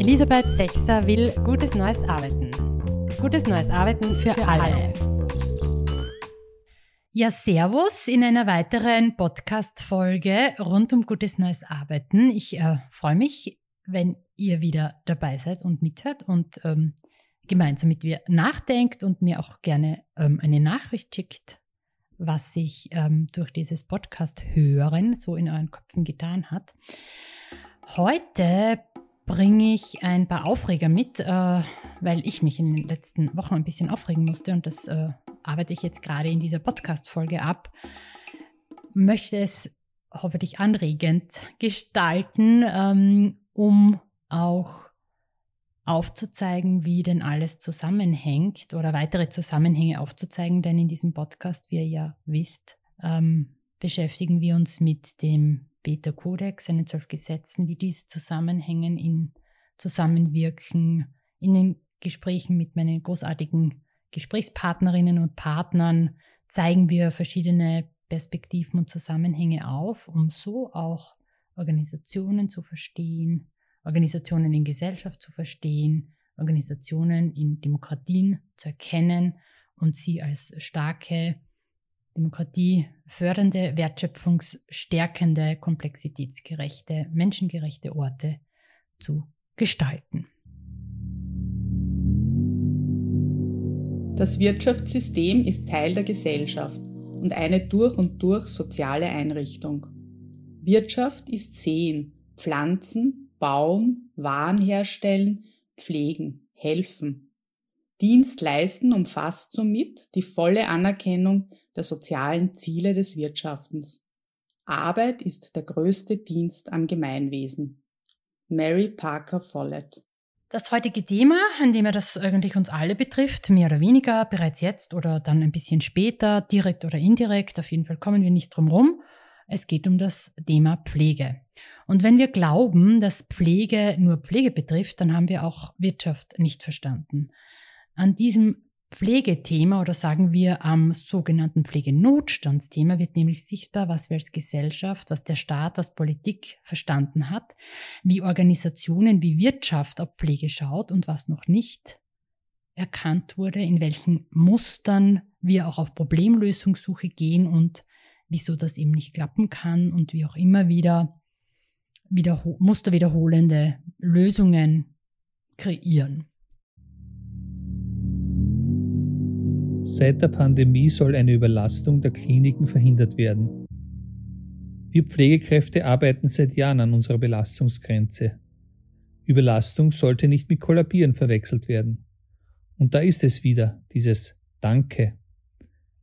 Elisabeth Sechser will gutes neues Arbeiten. Gutes neues Arbeiten für, für alle. alle. Ja, Servus in einer weiteren Podcast-Folge rund um gutes neues Arbeiten. Ich äh, freue mich, wenn ihr wieder dabei seid und mithört und ähm, gemeinsam mit mir nachdenkt und mir auch gerne ähm, eine Nachricht schickt, was sich ähm, durch dieses Podcast hören so in euren Köpfen getan hat. Heute bringe ich ein paar Aufreger mit, äh, weil ich mich in den letzten Wochen ein bisschen aufregen musste und das äh, arbeite ich jetzt gerade in dieser Podcast-Folge ab. Möchte es hoffentlich anregend gestalten, ähm, um auch aufzuzeigen, wie denn alles zusammenhängt oder weitere Zusammenhänge aufzuzeigen, denn in diesem Podcast, wie ihr ja wisst, ähm, beschäftigen wir uns mit dem Beta-Kodex, seinen zwölf Gesetzen, wie diese zusammenhängen, in Zusammenwirken, in den Gesprächen mit meinen großartigen Gesprächspartnerinnen und Partnern. Zeigen wir verschiedene Perspektiven und Zusammenhänge auf, um so auch Organisationen zu verstehen, Organisationen in Gesellschaft zu verstehen, Organisationen in Demokratien zu erkennen und sie als starke Demokratie fördernde, wertschöpfungsstärkende, komplexitätsgerechte, menschengerechte Orte zu gestalten. Das Wirtschaftssystem ist Teil der Gesellschaft und eine durch und durch soziale Einrichtung. Wirtschaft ist Sehen, Pflanzen, Bauen, Waren herstellen, pflegen, helfen, Dienstleisten umfasst somit die volle Anerkennung der sozialen Ziele des Wirtschaftens. Arbeit ist der größte Dienst am Gemeinwesen. Mary Parker Follett das heutige Thema, an dem ja das eigentlich uns alle betrifft, mehr oder weniger, bereits jetzt oder dann ein bisschen später, direkt oder indirekt, auf jeden Fall kommen wir nicht drum rum. Es geht um das Thema Pflege. Und wenn wir glauben, dass Pflege nur Pflege betrifft, dann haben wir auch Wirtschaft nicht verstanden. An diesem Pflegethema oder sagen wir am sogenannten Pflegenotstandsthema wird nämlich sichtbar, was wir als Gesellschaft, was der Staat, was Politik verstanden hat, wie Organisationen, wie Wirtschaft auf Pflege schaut und was noch nicht erkannt wurde, in welchen Mustern wir auch auf Problemlösungssuche gehen und wieso das eben nicht klappen kann und wie auch immer wieder, wieder musterwiederholende Lösungen kreieren. Seit der Pandemie soll eine Überlastung der Kliniken verhindert werden. Wir Pflegekräfte arbeiten seit Jahren an unserer Belastungsgrenze. Überlastung sollte nicht mit Kollabieren verwechselt werden. Und da ist es wieder, dieses Danke.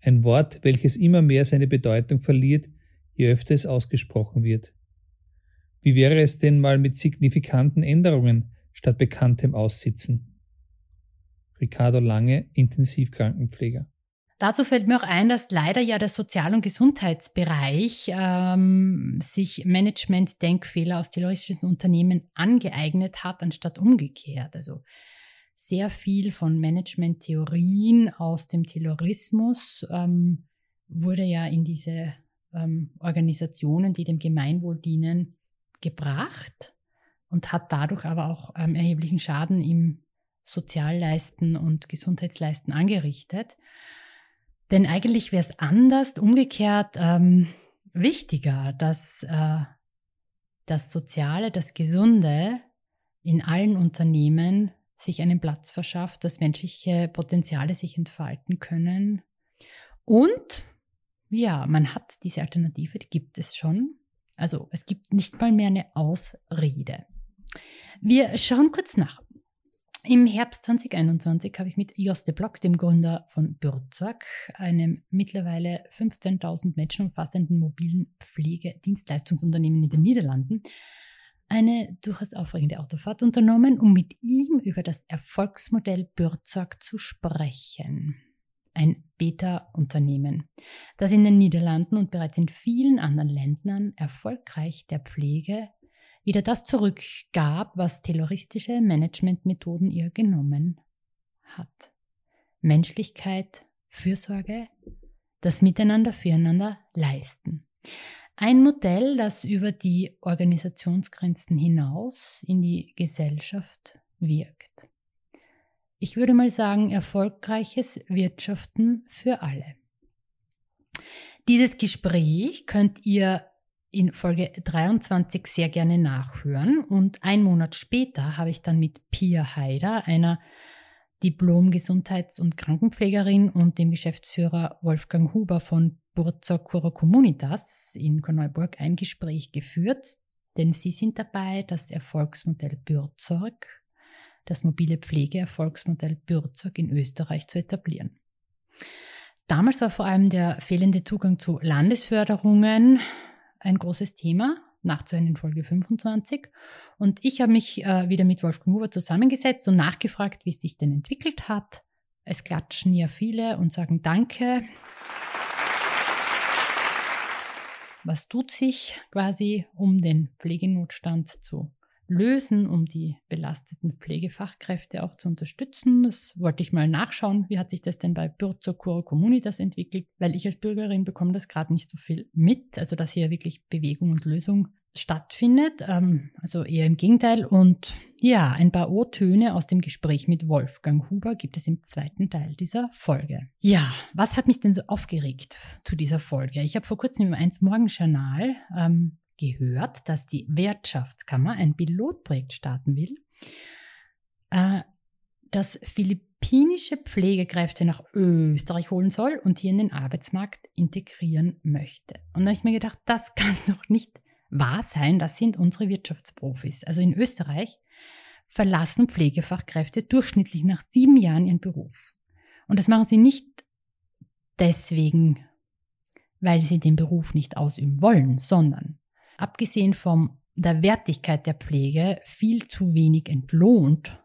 Ein Wort, welches immer mehr seine Bedeutung verliert, je öfter es ausgesprochen wird. Wie wäre es denn mal mit signifikanten Änderungen statt bekanntem Aussitzen? Ricardo Lange, Intensivkrankenpfleger. Dazu fällt mir auch ein, dass leider ja der Sozial- und Gesundheitsbereich ähm, sich Management-Denkfehler aus terroristischen Unternehmen angeeignet hat, anstatt umgekehrt. Also sehr viel von Management-Theorien aus dem Terrorismus ähm, wurde ja in diese ähm, Organisationen, die dem Gemeinwohl dienen, gebracht und hat dadurch aber auch ähm, erheblichen Schaden im Sozialleisten und Gesundheitsleisten angerichtet. Denn eigentlich wäre es anders, umgekehrt ähm, wichtiger, dass äh, das Soziale, das Gesunde in allen Unternehmen sich einen Platz verschafft, dass menschliche Potenziale sich entfalten können. Und ja, man hat diese Alternative, die gibt es schon. Also es gibt nicht mal mehr eine Ausrede. Wir schauen kurz nach. Im Herbst 2021 habe ich mit Joste Block, dem Gründer von Bürzak, einem mittlerweile 15.000 Menschen umfassenden mobilen Pflegedienstleistungsunternehmen in den Niederlanden, eine durchaus aufregende Autofahrt unternommen, um mit ihm über das Erfolgsmodell Bürzak zu sprechen. Ein Beta-Unternehmen, das in den Niederlanden und bereits in vielen anderen Ländern erfolgreich der Pflege wieder das zurückgab, was terroristische Managementmethoden ihr genommen hat. Menschlichkeit, Fürsorge, das Miteinander füreinander leisten. Ein Modell, das über die Organisationsgrenzen hinaus in die Gesellschaft wirkt. Ich würde mal sagen, erfolgreiches Wirtschaften für alle. Dieses Gespräch könnt ihr in Folge 23 sehr gerne nachhören. Und ein Monat später habe ich dann mit Pia Haider, einer Diplom-Gesundheits- und Krankenpflegerin und dem Geschäftsführer Wolfgang Huber von Burzer Cura Comunitas in Korneuburg ein Gespräch geführt, denn sie sind dabei, das Erfolgsmodell Bürzorg, das mobile Pflegeerfolgsmodell Bürzorg in Österreich zu etablieren. Damals war vor allem der fehlende Zugang zu Landesförderungen ein großes Thema, nachzuhören in Folge 25. Und ich habe mich äh, wieder mit Wolfgang Huber zusammengesetzt und nachgefragt, wie es sich denn entwickelt hat. Es klatschen ja viele und sagen Danke. Was tut sich quasi, um den Pflegenotstand zu lösen, um die belasteten Pflegefachkräfte auch zu unterstützen. Das wollte ich mal nachschauen, wie hat sich das denn bei Bürzer Cura Communitas entwickelt, weil ich als Bürgerin bekomme das gerade nicht so viel mit, also dass hier wirklich Bewegung und Lösung stattfindet, ähm, also eher im Gegenteil. Und ja, ein paar O-Töne aus dem Gespräch mit Wolfgang Huber gibt es im zweiten Teil dieser Folge. Ja, was hat mich denn so aufgeregt zu dieser Folge? Ich habe vor kurzem im 1 Morgen Journal ähm, gehört, dass die Wirtschaftskammer ein Pilotprojekt starten will, äh, das philippinische Pflegekräfte nach Österreich holen soll und hier in den Arbeitsmarkt integrieren möchte. Und da habe ich mir gedacht, das kann doch nicht wahr sein. Das sind unsere Wirtschaftsprofis. Also in Österreich verlassen Pflegefachkräfte durchschnittlich nach sieben Jahren ihren Beruf. Und das machen sie nicht deswegen, weil sie den Beruf nicht ausüben wollen, sondern abgesehen von der Wertigkeit der Pflege viel zu wenig entlohnt,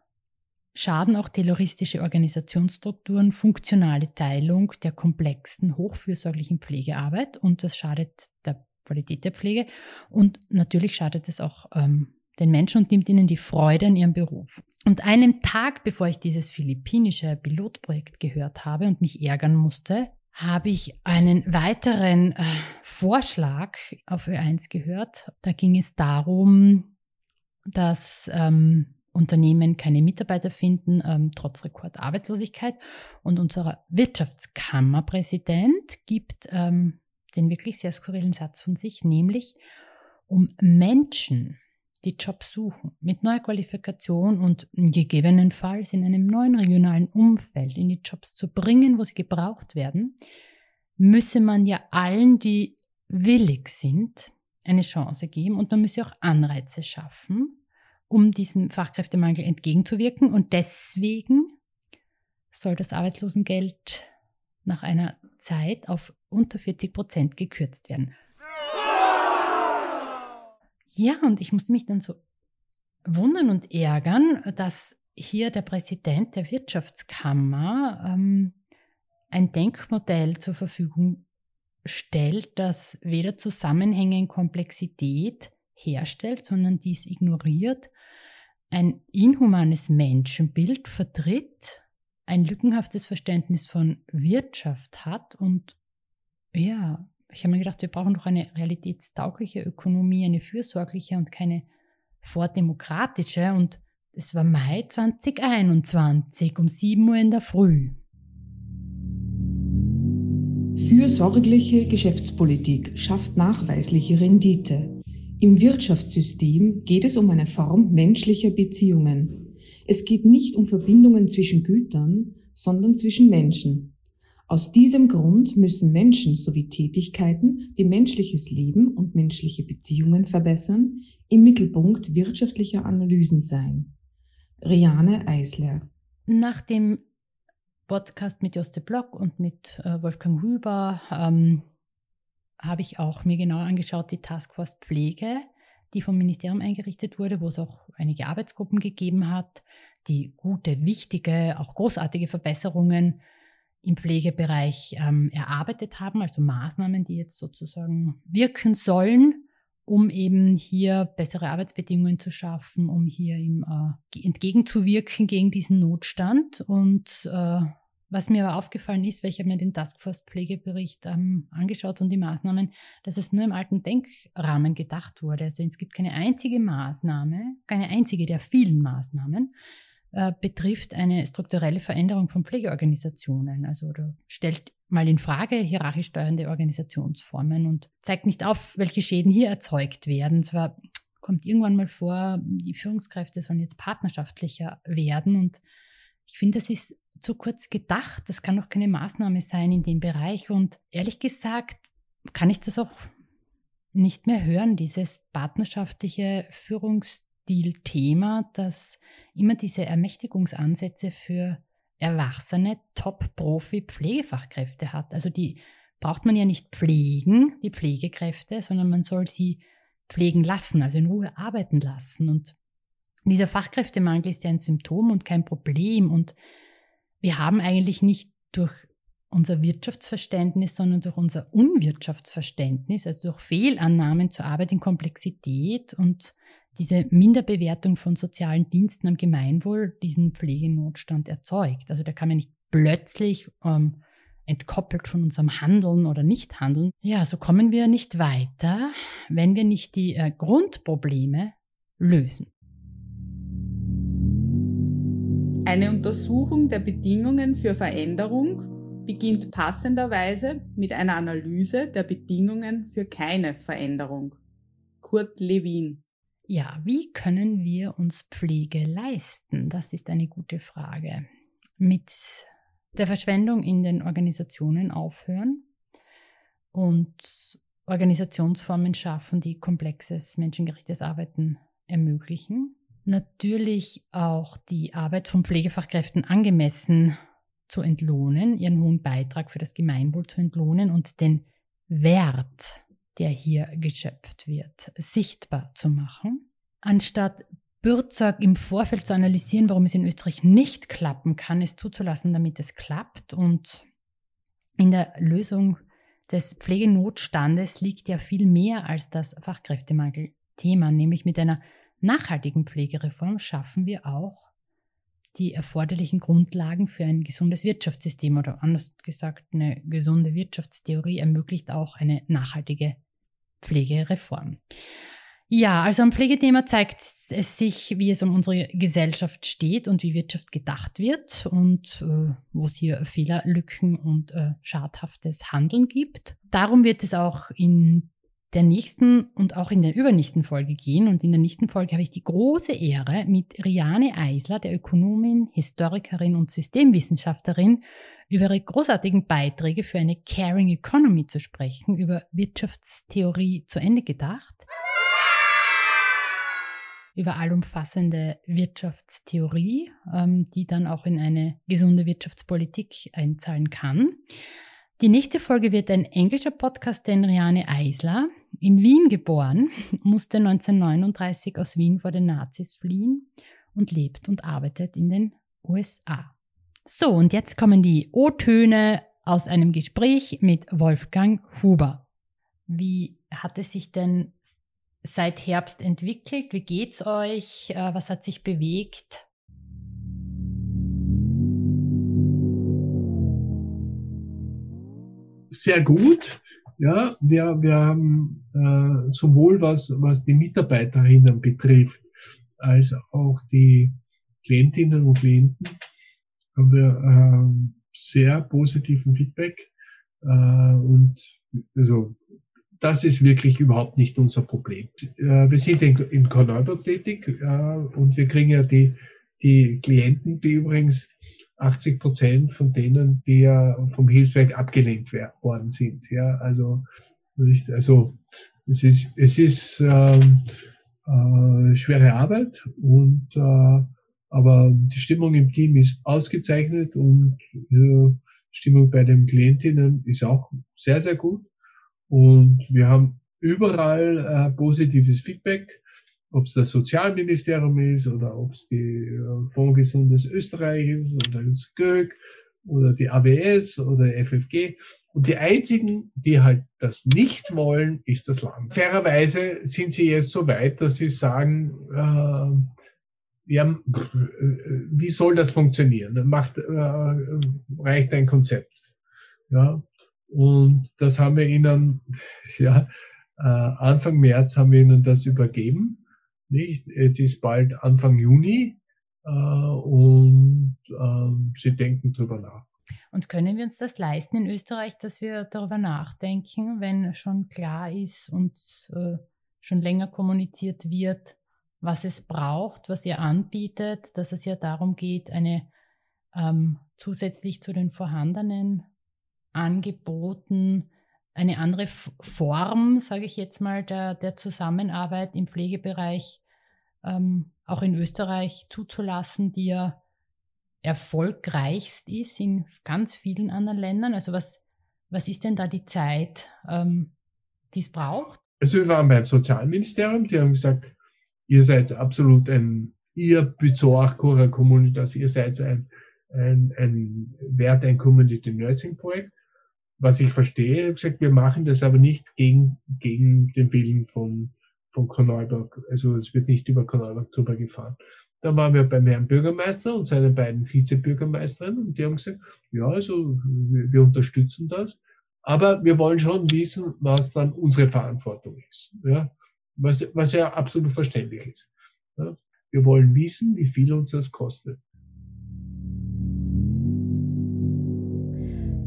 schaden auch terroristische Organisationsstrukturen funktionale Teilung der komplexen, hochfürsorglichen Pflegearbeit und das schadet der Qualität der Pflege und natürlich schadet es auch ähm, den Menschen und nimmt ihnen die Freude an ihrem Beruf. Und einen Tag bevor ich dieses philippinische Pilotprojekt gehört habe und mich ärgern musste, habe ich einen weiteren äh, Vorschlag auf Ö1 gehört. Da ging es darum, dass ähm, Unternehmen keine Mitarbeiter finden, ähm, trotz Rekordarbeitslosigkeit. Und unser Wirtschaftskammerpräsident gibt ähm, den wirklich sehr skurrilen Satz von sich, nämlich um Menschen die Jobs suchen, mit neuer Qualifikation und gegebenenfalls in einem neuen regionalen Umfeld in die Jobs zu bringen, wo sie gebraucht werden, müsse man ja allen, die willig sind, eine Chance geben und man müsse auch Anreize schaffen, um diesem Fachkräftemangel entgegenzuwirken. Und deswegen soll das Arbeitslosengeld nach einer Zeit auf unter 40 Prozent gekürzt werden. Ja, und ich musste mich dann so wundern und ärgern, dass hier der Präsident der Wirtschaftskammer ähm, ein Denkmodell zur Verfügung stellt, das weder Zusammenhänge in Komplexität herstellt, sondern dies ignoriert, ein inhumanes Menschenbild vertritt, ein lückenhaftes Verständnis von Wirtschaft hat und ja, ich habe mir gedacht, wir brauchen doch eine realitätstaugliche Ökonomie, eine fürsorgliche und keine vordemokratische. Und es war Mai 2021 um 7 Uhr in der Früh. Fürsorgliche Geschäftspolitik schafft nachweisliche Rendite. Im Wirtschaftssystem geht es um eine Form menschlicher Beziehungen. Es geht nicht um Verbindungen zwischen Gütern, sondern zwischen Menschen. Aus diesem Grund müssen Menschen sowie Tätigkeiten, die menschliches Leben und menschliche Beziehungen verbessern, im Mittelpunkt wirtschaftlicher Analysen sein. Riane Eisler. Nach dem Podcast mit Joste Block und mit äh, Wolfgang Huber ähm, habe ich auch mir genau angeschaut die Taskforce Pflege, die vom Ministerium eingerichtet wurde, wo es auch einige Arbeitsgruppen gegeben hat, die gute, wichtige, auch großartige Verbesserungen im Pflegebereich ähm, erarbeitet haben, also Maßnahmen, die jetzt sozusagen wirken sollen, um eben hier bessere Arbeitsbedingungen zu schaffen, um hier ihm äh, entgegenzuwirken gegen diesen Notstand. Und äh, was mir aber aufgefallen ist, weil ich habe mir den Taskforce-Pflegebericht ähm, angeschaut und die Maßnahmen, dass es nur im alten Denkrahmen gedacht wurde. Also es gibt keine einzige Maßnahme, keine einzige der vielen Maßnahmen, äh, betrifft eine strukturelle Veränderung von Pflegeorganisationen. Also da stellt mal in Frage hierarchisch steuernde Organisationsformen und zeigt nicht auf, welche Schäden hier erzeugt werden. Zwar kommt irgendwann mal vor, die Führungskräfte sollen jetzt partnerschaftlicher werden und ich finde, das ist zu kurz gedacht. Das kann doch keine Maßnahme sein in dem Bereich. Und ehrlich gesagt kann ich das auch nicht mehr hören, dieses partnerschaftliche Führungsstil-Thema, das immer diese Ermächtigungsansätze für erwachsene Top-Profi-Pflegefachkräfte hat. Also die braucht man ja nicht pflegen, die Pflegekräfte, sondern man soll sie pflegen lassen, also in Ruhe arbeiten lassen. Und dieser Fachkräftemangel ist ja ein Symptom und kein Problem. Und wir haben eigentlich nicht durch unser Wirtschaftsverständnis, sondern durch unser Unwirtschaftsverständnis, also durch Fehlannahmen zur Arbeit in Komplexität und diese Minderbewertung von sozialen Diensten am Gemeinwohl diesen Pflegenotstand erzeugt. Also da kann man nicht plötzlich ähm, entkoppelt von unserem Handeln oder Nichthandeln. Ja, so kommen wir nicht weiter, wenn wir nicht die äh, Grundprobleme lösen. Eine Untersuchung der Bedingungen für Veränderung beginnt passenderweise mit einer Analyse der Bedingungen für keine Veränderung. Kurt Lewin. Ja, wie können wir uns Pflege leisten? Das ist eine gute Frage. Mit der Verschwendung in den Organisationen aufhören und Organisationsformen schaffen, die komplexes, menschengerechtes Arbeiten ermöglichen natürlich auch die Arbeit von Pflegefachkräften angemessen zu entlohnen, ihren hohen Beitrag für das Gemeinwohl zu entlohnen und den Wert, der hier geschöpft wird, sichtbar zu machen. Anstatt Bürzog im Vorfeld zu analysieren, warum es in Österreich nicht klappen kann, es zuzulassen, damit es klappt. Und in der Lösung des Pflegenotstandes liegt ja viel mehr als das Fachkräftemangel-Thema, nämlich mit einer nachhaltigen Pflegereform schaffen wir auch die erforderlichen Grundlagen für ein gesundes Wirtschaftssystem oder anders gesagt, eine gesunde Wirtschaftstheorie ermöglicht auch eine nachhaltige Pflegereform. Ja, also am Pflegethema zeigt es sich, wie es um unsere Gesellschaft steht und wie Wirtschaft gedacht wird und äh, wo es hier Fehler, Lücken und äh, schadhaftes Handeln gibt. Darum wird es auch in der nächsten und auch in der übernächsten Folge gehen. Und in der nächsten Folge habe ich die große Ehre, mit Riane Eisler, der Ökonomin, Historikerin und Systemwissenschaftlerin, über ihre großartigen Beiträge für eine Caring Economy zu sprechen, über Wirtschaftstheorie zu Ende gedacht, über allumfassende Wirtschaftstheorie, ähm, die dann auch in eine gesunde Wirtschaftspolitik einzahlen kann. Die nächste Folge wird ein englischer Podcast, den Riane Eisler, in Wien geboren, musste 1939 aus Wien vor den Nazis fliehen und lebt und arbeitet in den USA. So, und jetzt kommen die O-Töne aus einem Gespräch mit Wolfgang Huber. Wie hat es sich denn seit Herbst entwickelt? Wie geht's euch? Äh, was hat sich bewegt? Sehr gut. Ja, wir, wir haben äh, sowohl was, was die Mitarbeiterinnen betrifft, als auch die Klientinnen und Klienten, haben wir äh, sehr positiven Feedback. Äh, und also das ist wirklich überhaupt nicht unser Problem. Äh, wir sind in, in Korneuburg tätig äh, und wir kriegen ja die, die Klienten, die übrigens 80 Prozent von denen, die ja vom Hilfswerk abgelehnt worden sind. Ja, also, also es ist, es ist ähm, äh, schwere Arbeit und äh, aber die Stimmung im Team ist ausgezeichnet und äh, Stimmung bei den Klientinnen ist auch sehr, sehr gut. Und wir haben überall äh, positives Feedback ob es das Sozialministerium ist oder ob es die äh, Fonds Gesundes Österreich ist oder das GÖG oder die AWS oder FFG. Und die einzigen, die halt das nicht wollen, ist das Land. Fairerweise sind sie jetzt so weit, dass sie sagen, äh, ja, wie soll das funktionieren? Macht, äh, reicht ein Konzept. Ja, und das haben wir ihnen, ja, äh, Anfang März haben wir ihnen das übergeben. Nicht? Jetzt ist bald Anfang Juni äh, und äh, sie denken drüber nach. Und können wir uns das leisten in Österreich, dass wir darüber nachdenken, wenn schon klar ist und äh, schon länger kommuniziert wird, was es braucht, was ihr anbietet, dass es ja darum geht, eine ähm, zusätzlich zu den vorhandenen Angeboten eine andere Form, sage ich jetzt mal, der, der Zusammenarbeit im Pflegebereich ähm, auch in Österreich zuzulassen, die ja erfolgreichst ist in ganz vielen anderen Ländern. Also was, was ist denn da die Zeit, ähm, die es braucht? Also wir waren beim Sozialministerium, die haben gesagt, ihr seid absolut ein, ihr Bezorg Cura Communitas, ihr seid ein, ein, ein Wert, ein Community Nursing Projekt. Was ich verstehe, habe gesagt, wir machen das aber nicht gegen, gegen den Willen von, von Korneuburg. Also es wird nicht über Korneuburg drüber gefahren. Da waren wir beim Herrn Bürgermeister und seinen beiden Vizebürgermeisterinnen und die haben gesagt, ja, also wir, wir unterstützen das, aber wir wollen schon wissen, was dann unsere Verantwortung ist. Ja? was, was ja absolut verständlich ist. Ja? Wir wollen wissen, wie viel uns das kostet.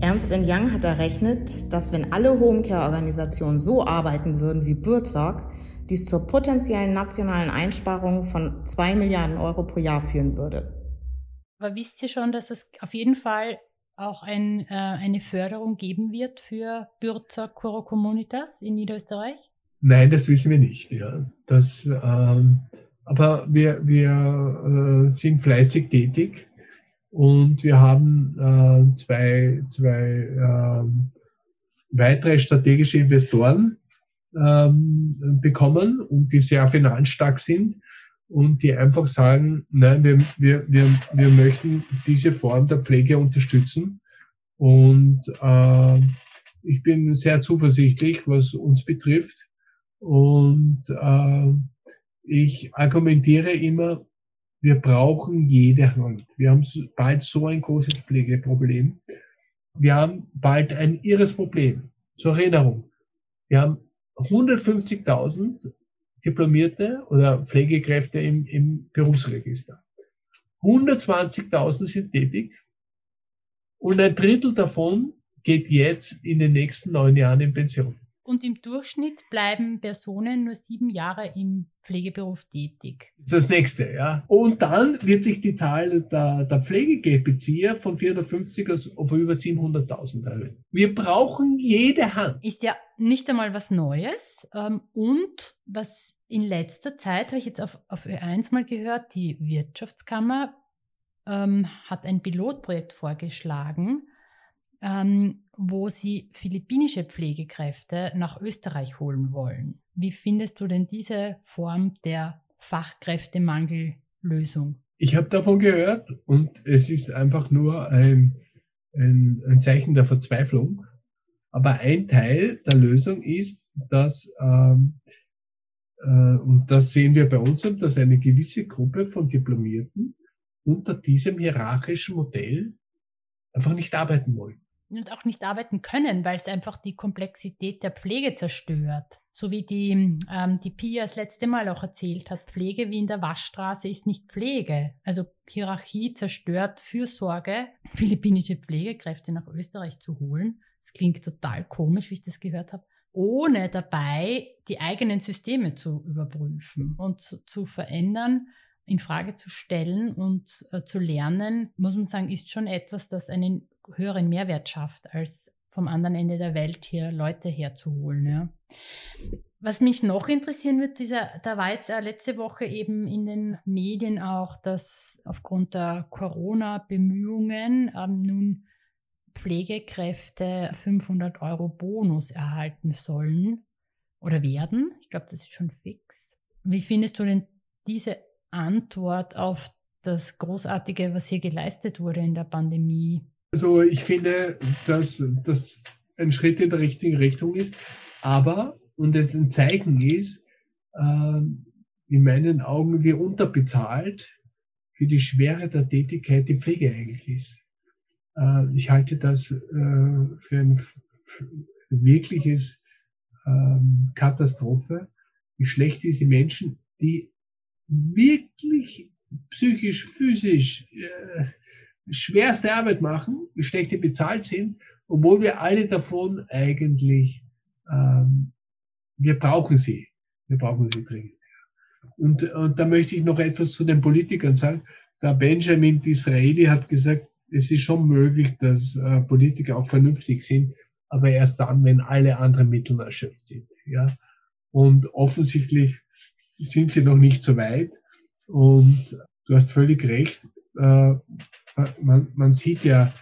Ernst Young hat errechnet, dass wenn alle Homecare-Organisationen so arbeiten würden wie Bürzog, dies zur potenziellen nationalen Einsparung von 2 Milliarden Euro pro Jahr führen würde. Aber wisst ihr schon, dass es auf jeden Fall auch ein, äh, eine Förderung geben wird für Bürzog Coro Communitas in Niederösterreich? Nein, das wissen wir nicht. Ja. Das, ähm, aber wir, wir äh, sind fleißig tätig und wir haben äh, zwei, zwei ähm, weitere strategische Investoren ähm, bekommen und die sehr finanzstark sind und die einfach sagen, nein, wir, wir, wir, wir möchten diese Form der Pflege unterstützen. Und äh, ich bin sehr zuversichtlich, was uns betrifft, und äh, ich argumentiere immer, wir brauchen jede Hand. Wir haben bald so ein großes Pflegeproblem. Wir haben bald ein irres Problem. Zur Erinnerung. Wir haben 150.000 Diplomierte oder Pflegekräfte im, im Berufsregister. 120.000 sind tätig und ein Drittel davon geht jetzt in den nächsten neun Jahren in Pension. Und im Durchschnitt bleiben Personen nur sieben Jahre im Pflegeberuf tätig. Das nächste, ja. Und dann wird sich die Zahl der, der Pflegegeldbezieher von 450 auf über 700.000 erhöhen. Wir brauchen jede Hand. Ist ja nicht einmal was Neues. Ähm, und was in letzter Zeit, habe ich jetzt auf, auf Ö1 mal gehört, die Wirtschaftskammer ähm, hat ein Pilotprojekt vorgeschlagen, ähm, wo sie philippinische Pflegekräfte nach Österreich holen wollen. Wie findest du denn diese Form der Fachkräftemangellösung? Ich habe davon gehört und es ist einfach nur ein, ein, ein, Zeichen der Verzweiflung. Aber ein Teil der Lösung ist, dass, ähm, äh, und das sehen wir bei uns, dass eine gewisse Gruppe von Diplomierten unter diesem hierarchischen Modell einfach nicht arbeiten wollen und auch nicht arbeiten können, weil es einfach die Komplexität der Pflege zerstört. So wie die, ähm, die Pia das letzte Mal auch erzählt hat, Pflege wie in der Waschstraße ist nicht Pflege. Also Hierarchie zerstört Fürsorge, philippinische Pflegekräfte nach Österreich zu holen. Das klingt total komisch, wie ich das gehört habe ohne dabei die eigenen Systeme zu überprüfen und zu, zu verändern, in Frage zu stellen und äh, zu lernen, muss man sagen, ist schon etwas, das einen höheren Mehrwert schafft, als vom anderen Ende der Welt hier Leute herzuholen. Ja. Was mich noch interessieren wird, dieser, da war jetzt letzte Woche eben in den Medien auch, dass aufgrund der Corona-Bemühungen ähm, nun Pflegekräfte 500 Euro Bonus erhalten sollen oder werden. Ich glaube, das ist schon fix. Wie findest du denn diese Antwort auf das Großartige, was hier geleistet wurde in der Pandemie? Also ich finde, dass das ein Schritt in der richtigen Richtung ist, aber, und es ein Zeichen ist, äh, in meinen Augen, wie unterbezahlt für die Schwere der Tätigkeit die Pflege eigentlich ist. Äh, ich halte das äh, für ein wirkliches ähm, Katastrophe, wie schlecht diese Menschen, die wirklich psychisch, physisch äh, schwerste Arbeit machen, wie schlecht die bezahlt sind, obwohl wir alle davon eigentlich, ähm, wir brauchen sie. Wir brauchen sie dringend. Und, und da möchte ich noch etwas zu den Politikern sagen. Der Benjamin Disraeli hat gesagt, es ist schon möglich, dass äh, Politiker auch vernünftig sind, aber erst dann, wenn alle anderen Mittel erschöpft sind. Ja? Und offensichtlich sind sie noch nicht so weit. Und du hast völlig recht. Äh, man, man sieht ja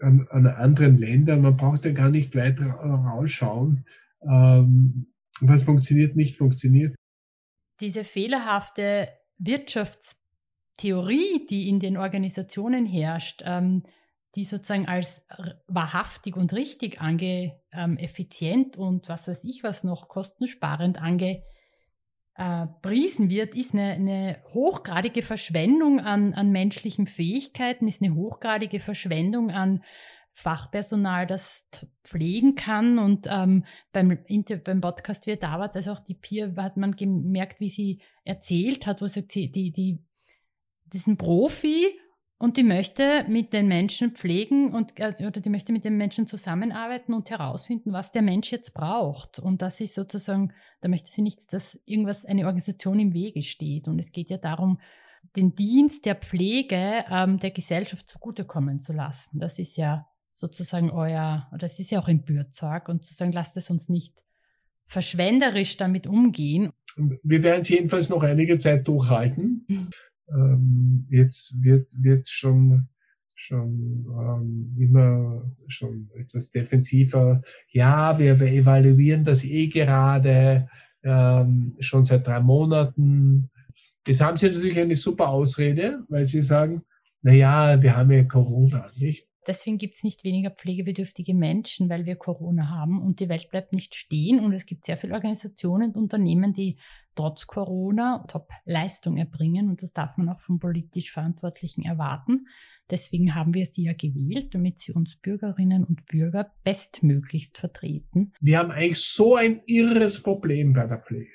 an, an anderen Ländern, man braucht ja gar nicht weiter rausschauen, ähm, was funktioniert, nicht funktioniert. Diese fehlerhafte Wirtschaftstheorie, die in den Organisationen herrscht, ähm, die sozusagen als wahrhaftig und richtig ange, ähm, effizient und was weiß ich was noch kostensparend angepriesen äh, wird, ist eine, eine hochgradige Verschwendung an, an menschlichen Fähigkeiten, ist eine hochgradige Verschwendung an Fachpersonal, das pflegen kann. Und ähm, beim, beim Podcast wird David, also auch die Pia, hat man gemerkt, wie sie erzählt hat, wo sie die, die, die, ein Profi und die möchte mit den Menschen pflegen und äh, oder die möchte mit den Menschen zusammenarbeiten und herausfinden, was der Mensch jetzt braucht. Und das ist sozusagen, da möchte sie nicht, dass irgendwas, eine Organisation im Wege steht. Und es geht ja darum, den Dienst der Pflege ähm, der Gesellschaft zugutekommen zu lassen. Das ist ja sozusagen euer, das ist ja auch im Bürzorg und zu sagen, lasst es uns nicht verschwenderisch damit umgehen. Wir werden es jedenfalls noch einige Zeit durchhalten. Ähm, jetzt wird, wird schon, schon ähm, immer schon etwas defensiver. Ja, wir, wir evaluieren das eh gerade ähm, schon seit drei Monaten. Jetzt haben sie natürlich eine super Ausrede, weil sie sagen, na ja, wir haben ja Corona, nicht? Deswegen gibt es nicht weniger pflegebedürftige Menschen, weil wir Corona haben und die Welt bleibt nicht stehen. Und es gibt sehr viele Organisationen und Unternehmen, die trotz Corona Top-Leistung erbringen. Und das darf man auch vom politisch Verantwortlichen erwarten. Deswegen haben wir sie ja gewählt, damit sie uns Bürgerinnen und Bürger bestmöglichst vertreten. Wir haben eigentlich so ein irres Problem bei der Pflege.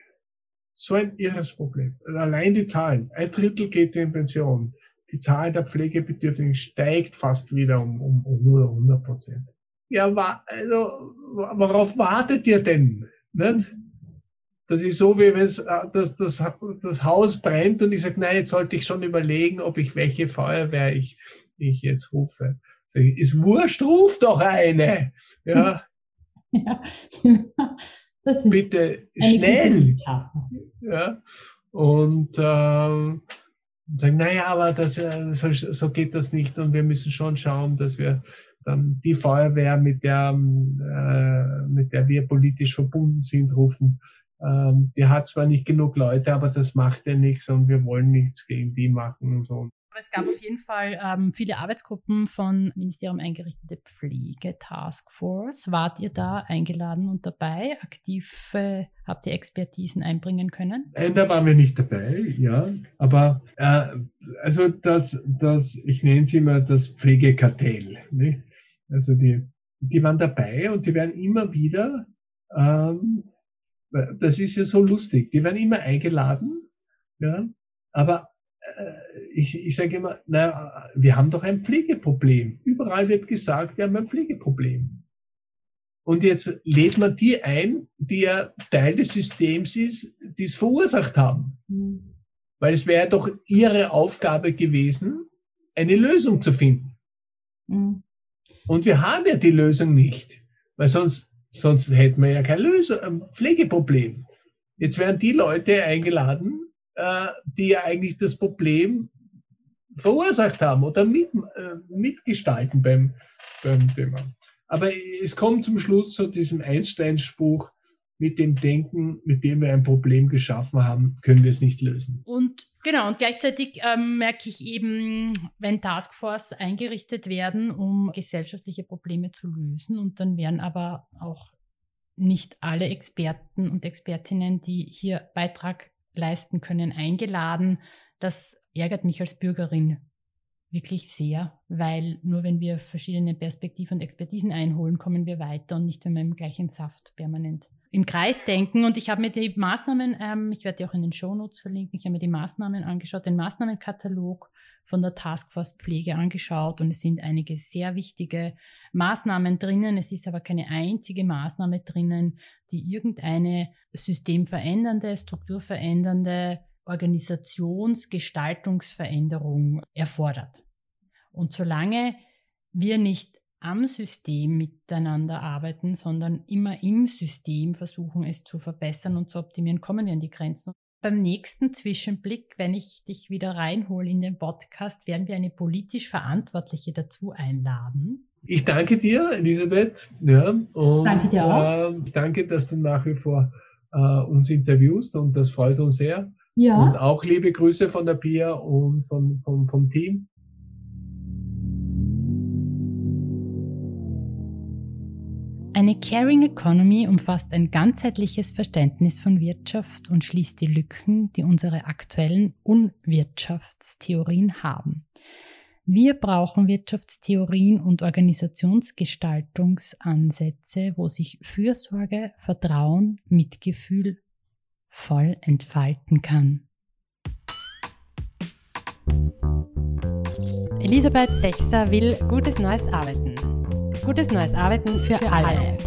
So ein irres Problem. Allein die Zahlen. Ein Drittel geht in Pension die Zahl der Pflegebedürftigen steigt fast wieder um, um, um nur 100 Prozent. Ja, wa also, worauf wartet ihr denn? Nicht? Das ist so, wie wenn äh, das, das, das Haus brennt und ich sage, nein, jetzt sollte ich schon überlegen, ob ich welche Feuerwehr ich, ich jetzt rufe. Ich, ist wurscht, ruf doch eine. Ja. ja. Bitte schnell. Ja. Und ähm, und sagen, naja, aber das, äh, so, so geht das nicht und wir müssen schon schauen, dass wir dann die Feuerwehr, mit der, äh, mit der wir politisch verbunden sind, rufen. Ähm, die hat zwar nicht genug Leute, aber das macht ja nichts und wir wollen nichts gegen die machen und so. Aber es gab auf jeden Fall ähm, viele Arbeitsgruppen von Ministerium eingerichtete Pflege-Taskforce. Wart ihr da eingeladen und dabei? Aktiv äh, habt ihr Expertisen einbringen können? Nein, da waren wir nicht dabei, ja. Aber äh, also das, das, ich nenne es immer das Pflegekartell. Nicht? Also die, die waren dabei und die werden immer wieder, ähm, das ist ja so lustig, die werden immer eingeladen, ja, aber äh, ich, ich sage immer, na, wir haben doch ein Pflegeproblem. Überall wird gesagt, wir haben ein Pflegeproblem. Und jetzt lädt man die ein, die ja Teil des Systems ist, die es verursacht haben. Mhm. Weil es wäre doch ihre Aufgabe gewesen, eine Lösung zu finden. Mhm. Und wir haben ja die Lösung nicht, weil sonst, sonst hätten wir ja kein Lösung, ein Pflegeproblem. Jetzt werden die Leute eingeladen, äh, die eigentlich das Problem verursacht haben oder mit, äh, mitgestalten beim, beim Thema. Aber es kommt zum Schluss zu diesem Einstein-Spruch, mit dem Denken, mit dem wir ein Problem geschaffen haben, können wir es nicht lösen. Und genau, und gleichzeitig ähm, merke ich eben, wenn Taskforce eingerichtet werden, um gesellschaftliche Probleme zu lösen, und dann werden aber auch nicht alle Experten und Expertinnen, die hier Beitrag leisten können, eingeladen, dass ärgert mich als Bürgerin wirklich sehr, weil nur wenn wir verschiedene Perspektiven und Expertisen einholen, kommen wir weiter und nicht, wir im gleichen Saft permanent im Kreis denken. Und ich habe mir die Maßnahmen, ähm, ich werde die auch in den Shownotes verlinken, ich habe mir die Maßnahmen angeschaut, den Maßnahmenkatalog von der Taskforce Pflege angeschaut und es sind einige sehr wichtige Maßnahmen drinnen. Es ist aber keine einzige Maßnahme drinnen, die irgendeine systemverändernde, strukturverändernde Organisationsgestaltungsveränderung erfordert. Und solange wir nicht am System miteinander arbeiten, sondern immer im System versuchen, es zu verbessern und zu optimieren, kommen wir an die Grenzen. Beim nächsten Zwischenblick, wenn ich dich wieder reinhole in den Podcast, werden wir eine politisch Verantwortliche dazu einladen. Ich danke dir, Elisabeth. Ja, und, danke dir auch. Äh, danke, dass du nach wie vor äh, uns interviewst und das freut uns sehr. Ja. Und auch liebe Grüße von der Pia und von, vom, vom Team. Eine Caring Economy umfasst ein ganzheitliches Verständnis von Wirtschaft und schließt die Lücken, die unsere aktuellen Unwirtschaftstheorien haben. Wir brauchen Wirtschaftstheorien und Organisationsgestaltungsansätze, wo sich Fürsorge, Vertrauen, Mitgefühl voll entfalten kann. Elisabeth Sechser will gutes neues Arbeiten. Gutes neues Arbeiten für alle.